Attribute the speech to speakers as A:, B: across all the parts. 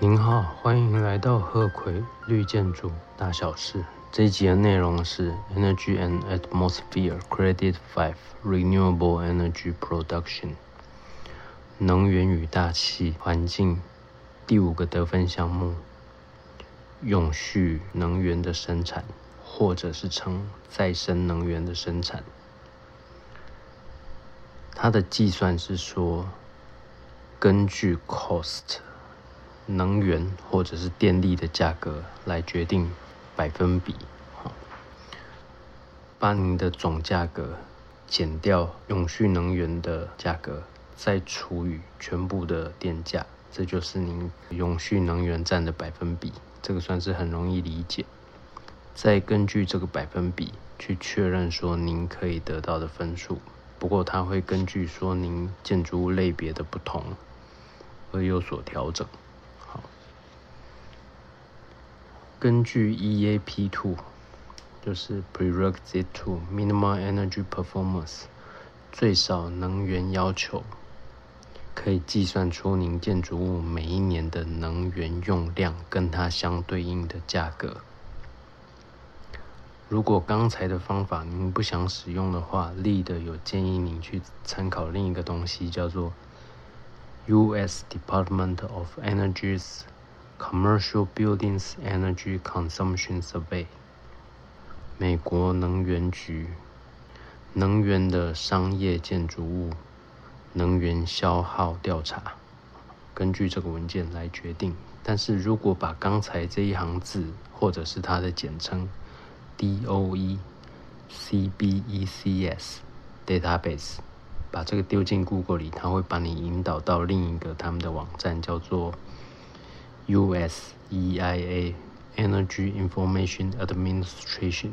A: 您好，欢迎来到鹤葵绿建筑大小事。这一集的内容是 Energy and Atmosphere Credit Five Renewable Energy Production，能源与大气环境第五个得分项目，永续能源的生产，或者是称再生能源的生产。它的计算是说，根据 cost。能源或者是电力的价格来决定百分比，把您的总价格减掉永续能源的价格，再除以全部的电价，这就是您永续能源占的百分比。这个算是很容易理解。再根据这个百分比去确认说您可以得到的分数。不过它会根据说您建筑物类别的不同而有所调整。根据 EAP Two，就是 Prerequisite to Minimal Energy Performance，最少能源要求，可以计算出您建筑物每一年的能源用量跟它相对应的价格。如果刚才的方法您不想使用的话，Lead 有建议您去参考另一个东西，叫做 U.S. Department of Energy's。Commercial Buildings Energy Consumption Survey，美国能源局能源的商业建筑物能源消耗调查，根据这个文件来决定。但是如果把刚才这一行字，或者是它的简称 DOE CBECS Database，把这个丢进 Google 里，它会把你引导到另一个他们的网站，叫做。U.S. EIA Energy Information Administration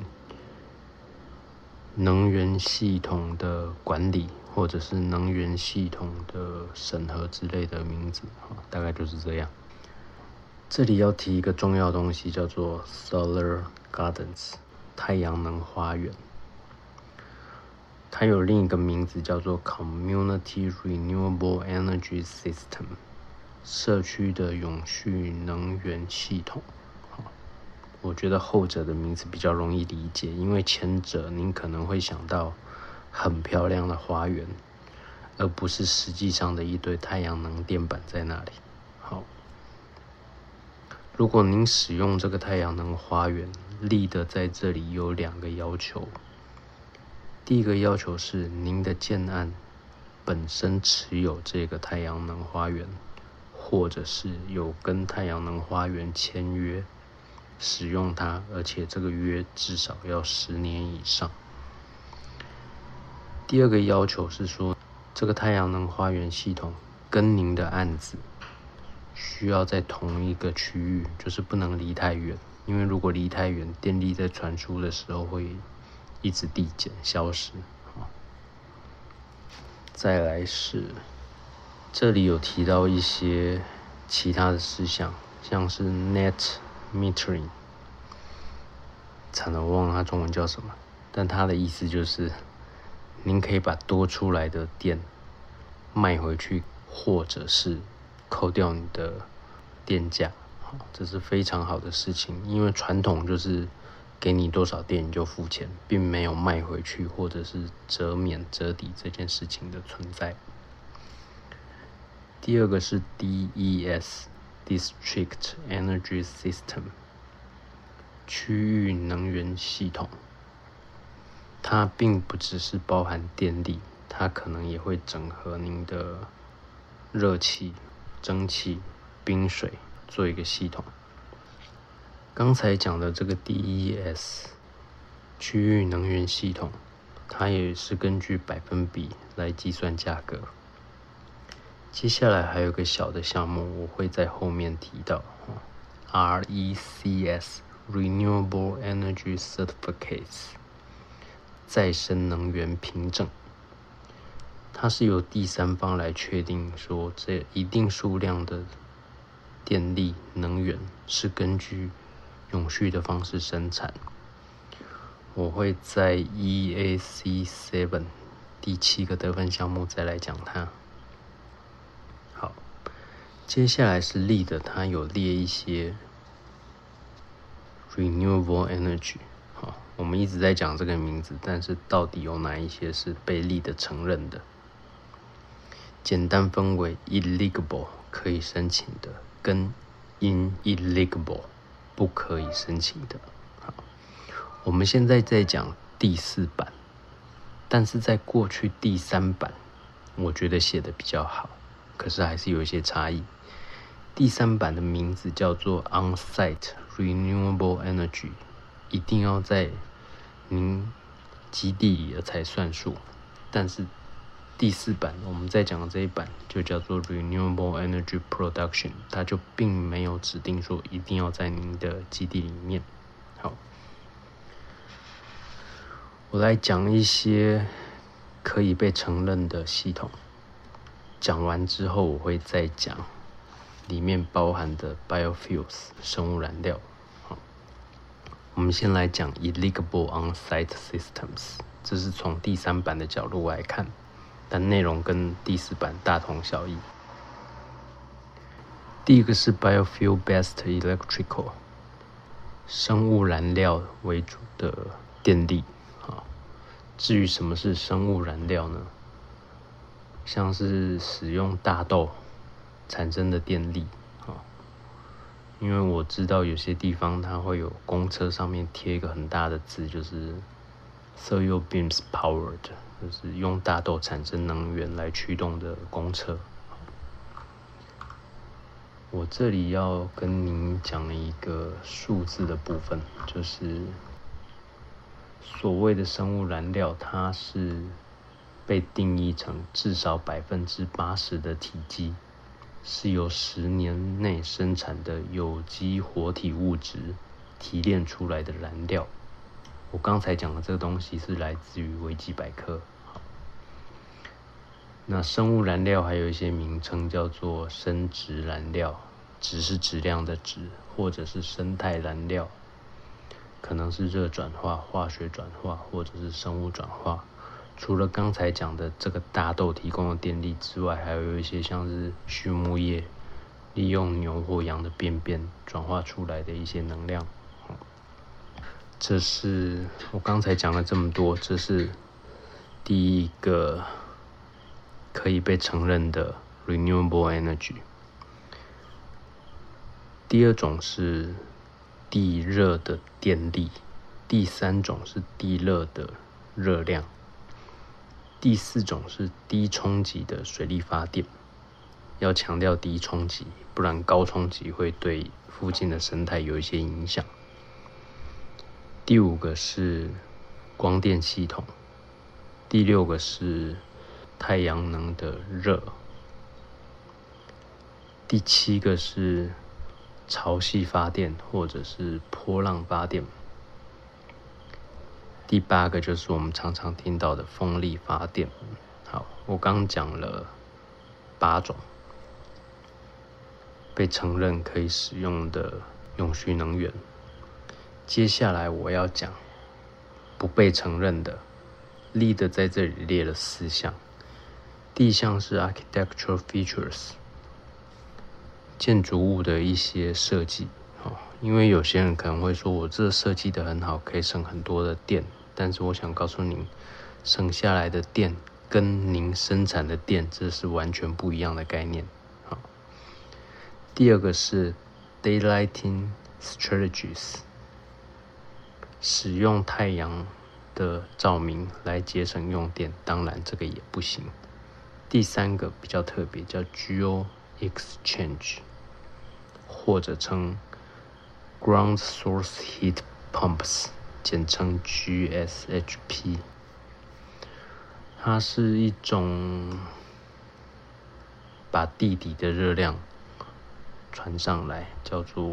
A: 能源系统的管理，或者是能源系统的审核之类的名字，大概就是这样。这里要提一个重要东西，叫做 Solar Gardens 太阳能花园。它有另一个名字叫做 Community Renewable Energy System。社区的永续能源系统，我觉得后者的名字比较容易理解，因为前者您可能会想到很漂亮的花园，而不是实际上的一堆太阳能电板在那里。好，如果您使用这个太阳能花园，立的在这里有两个要求，第一个要求是您的建案本身持有这个太阳能花园。或者是有跟太阳能花园签约使用它，而且这个约至少要十年以上。第二个要求是说，这个太阳能花园系统跟您的案子需要在同一个区域，就是不能离太远，因为如果离太远，电力在传输的时候会一直递减消失。再来是。这里有提到一些其他的事项，像是 net metering，惨了，我忘了它中文叫什么，但它的意思就是，您可以把多出来的电卖回去，或者是扣掉你的电价，这是非常好的事情，因为传统就是给你多少电你就付钱，并没有卖回去或者是折免折抵这件事情的存在。第二个是 DES（District Energy System） 区域能源系统，它并不只是包含电力，它可能也会整合您的热气、蒸汽、冰水做一个系统。刚才讲的这个 DES 区域能源系统，它也是根据百分比来计算价格。接下来还有个小的项目，我会在后面提到。RECS Renewable Energy Certificates 再生能源凭证，它是由第三方来确定说，这一定数量的电力能源是根据永续的方式生产。我会在 EAC Seven 第七个得分项目再来讲它。接下来是力的，它有列一些 renewable energy。好，我们一直在讲这个名字，但是到底有哪一些是被力的承认的？简单分为 eligible 可以申请的，跟 ineligible 不可以申请的。好，我们现在在讲第四版，但是在过去第三版，我觉得写的比较好，可是还是有一些差异。第三版的名字叫做 On-site Renewable Energy，一定要在您基地里的才算数。但是第四版我们在讲的这一版就叫做 Renewable Energy Production，它就并没有指定说一定要在您的基地里面。好，我来讲一些可以被承认的系统。讲完之后，我会再讲。里面包含的 biofuels 生物燃料，好，我们先来讲 eligible on-site systems，这是从第三版的角度来看，但内容跟第四版大同小异。第一个是 biofuel-based electrical，生物燃料为主的电力，啊，至于什么是生物燃料呢？像是使用大豆。产生的电力，啊，因为我知道有些地方它会有公车上面贴一个很大的字，就是 “soil beams powered”，就是用大豆产生能源来驱动的公车。我这里要跟您讲一个数字的部分，就是所谓的生物燃料，它是被定义成至少百分之八十的体积。是由十年内生产的有机活体物质提炼出来的燃料。我刚才讲的这个东西是来自于维基百科。那生物燃料还有一些名称叫做生质燃料，质是质量的质，或者是生态燃料，可能是热转化、化学转化，或者是生物转化。除了刚才讲的这个大豆提供的电力之外，还有一些像是畜牧业利用牛或羊的便便转化出来的一些能量。这是我刚才讲了这么多，这是第一个可以被承认的 renewable energy。第二种是地热的电力，第三种是地热的热量。第四种是低冲击的水力发电，要强调低冲击，不然高冲击会对附近的生态有一些影响。第五个是光电系统，第六个是太阳能的热，第七个是潮汐发电或者是波浪发电。第八个就是我们常常听到的风力发电。好，我刚讲了八种被承认可以使用的永续能源。接下来我要讲不被承认的，Lead 在这里列了四项。第一项是 architectural features，建筑物的一些设计。哦，因为有些人可能会说，我这设计的很好，可以省很多的电。但是我想告诉您，省下来的电跟您生产的电，这是完全不一样的概念。好，第二个是 daylighting strategies，使用太阳的照明来节省用电，当然这个也不行。第三个比较特别，叫 geo exchange，或者称 ground source heat pumps。简称 GSHP，它是一种把地底的热量传上来，叫做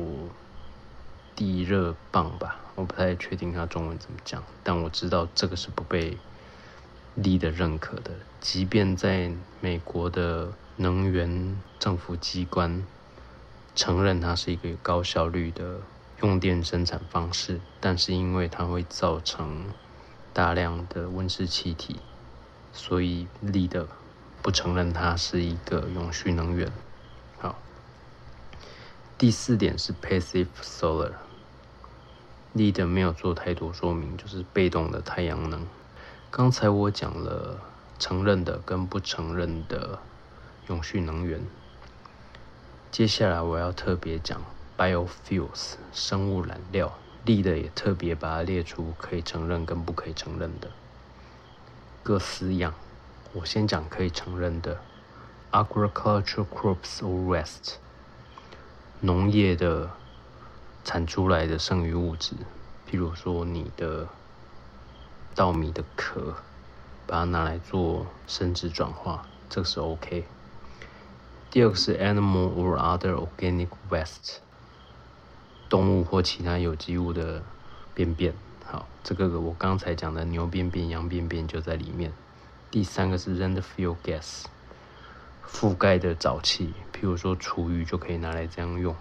A: 地热棒吧。我不太确定它中文怎么讲，但我知道这个是不被力的认可的。即便在美国的能源政府机关承认它是一个有高效率的。用电生产方式，但是因为它会造成大量的温室气体，所以力的不承认它是一个永续能源。好，第四点是 passive solar，力的没有做太多说明，就是被动的太阳能。刚才我讲了承认的跟不承认的永续能源，接下来我要特别讲 biofuels 生物燃料，力的也特别把它列出可以承认跟不可以承认的各四样。我先讲可以承认的 agricultural crops or waste，农业的产出来的剩余物质，譬如说你的。稻米的壳，把它拿来做生殖转化，这个是 OK。第二个是 animal or other organic waste，动物或其他有机物的便便。好，这个我刚才讲的牛便便、羊便便就在里面。第三个是 landfill gas，覆盖的沼气，譬如说厨余就可以拿来这样用。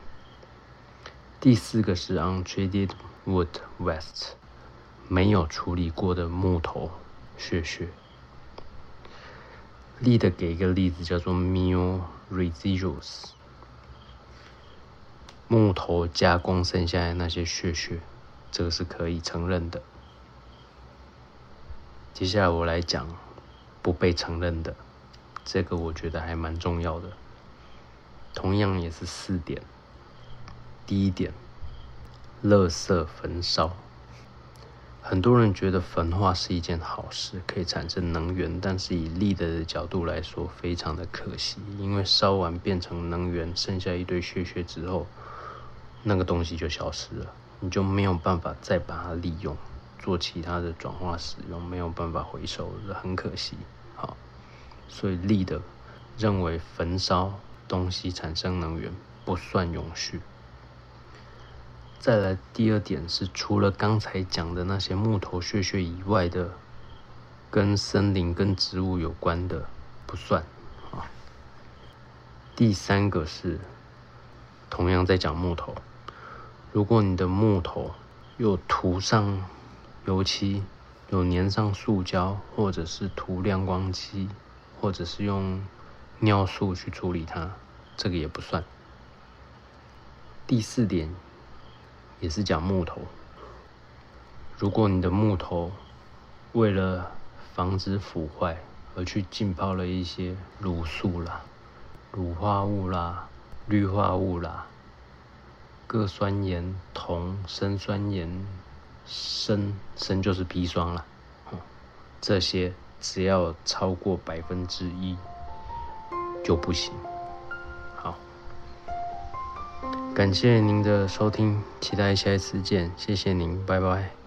A: 第四个是 untreated wood waste。没有处理过的木头屑屑。例的给一个例子，叫做 meal residuals，木头加工剩下的那些屑屑，这个是可以承认的。接下来我来讲不被承认的，这个我觉得还蛮重要的，同样也是四点。第一点，垃圾焚烧。很多人觉得焚化是一件好事，可以产生能源，但是以力的角度来说，非常的可惜，因为烧完变成能源，剩下一堆血血之后，那个东西就消失了，你就没有办法再把它利用，做其他的转化使用，没有办法回收，很可惜。好，所以力的认为焚烧东西产生能源不算永续。再来第二点是，除了刚才讲的那些木头屑屑以外的，跟森林、跟植物有关的不算啊。第三个是，同样在讲木头，如果你的木头有涂上油漆，有粘上塑胶，或者是涂亮光漆，或者是用尿素去处理它，这个也不算。第四点。也是讲木头。如果你的木头为了防止腐坏而去浸泡了一些卤素啦、乳化物啦、氯化物啦、铬酸盐、铜、砷酸盐、砷砷就是砒霜了，这些只要超过百分之一就不行。好感谢您的收听，期待下一次见，谢谢您，拜拜。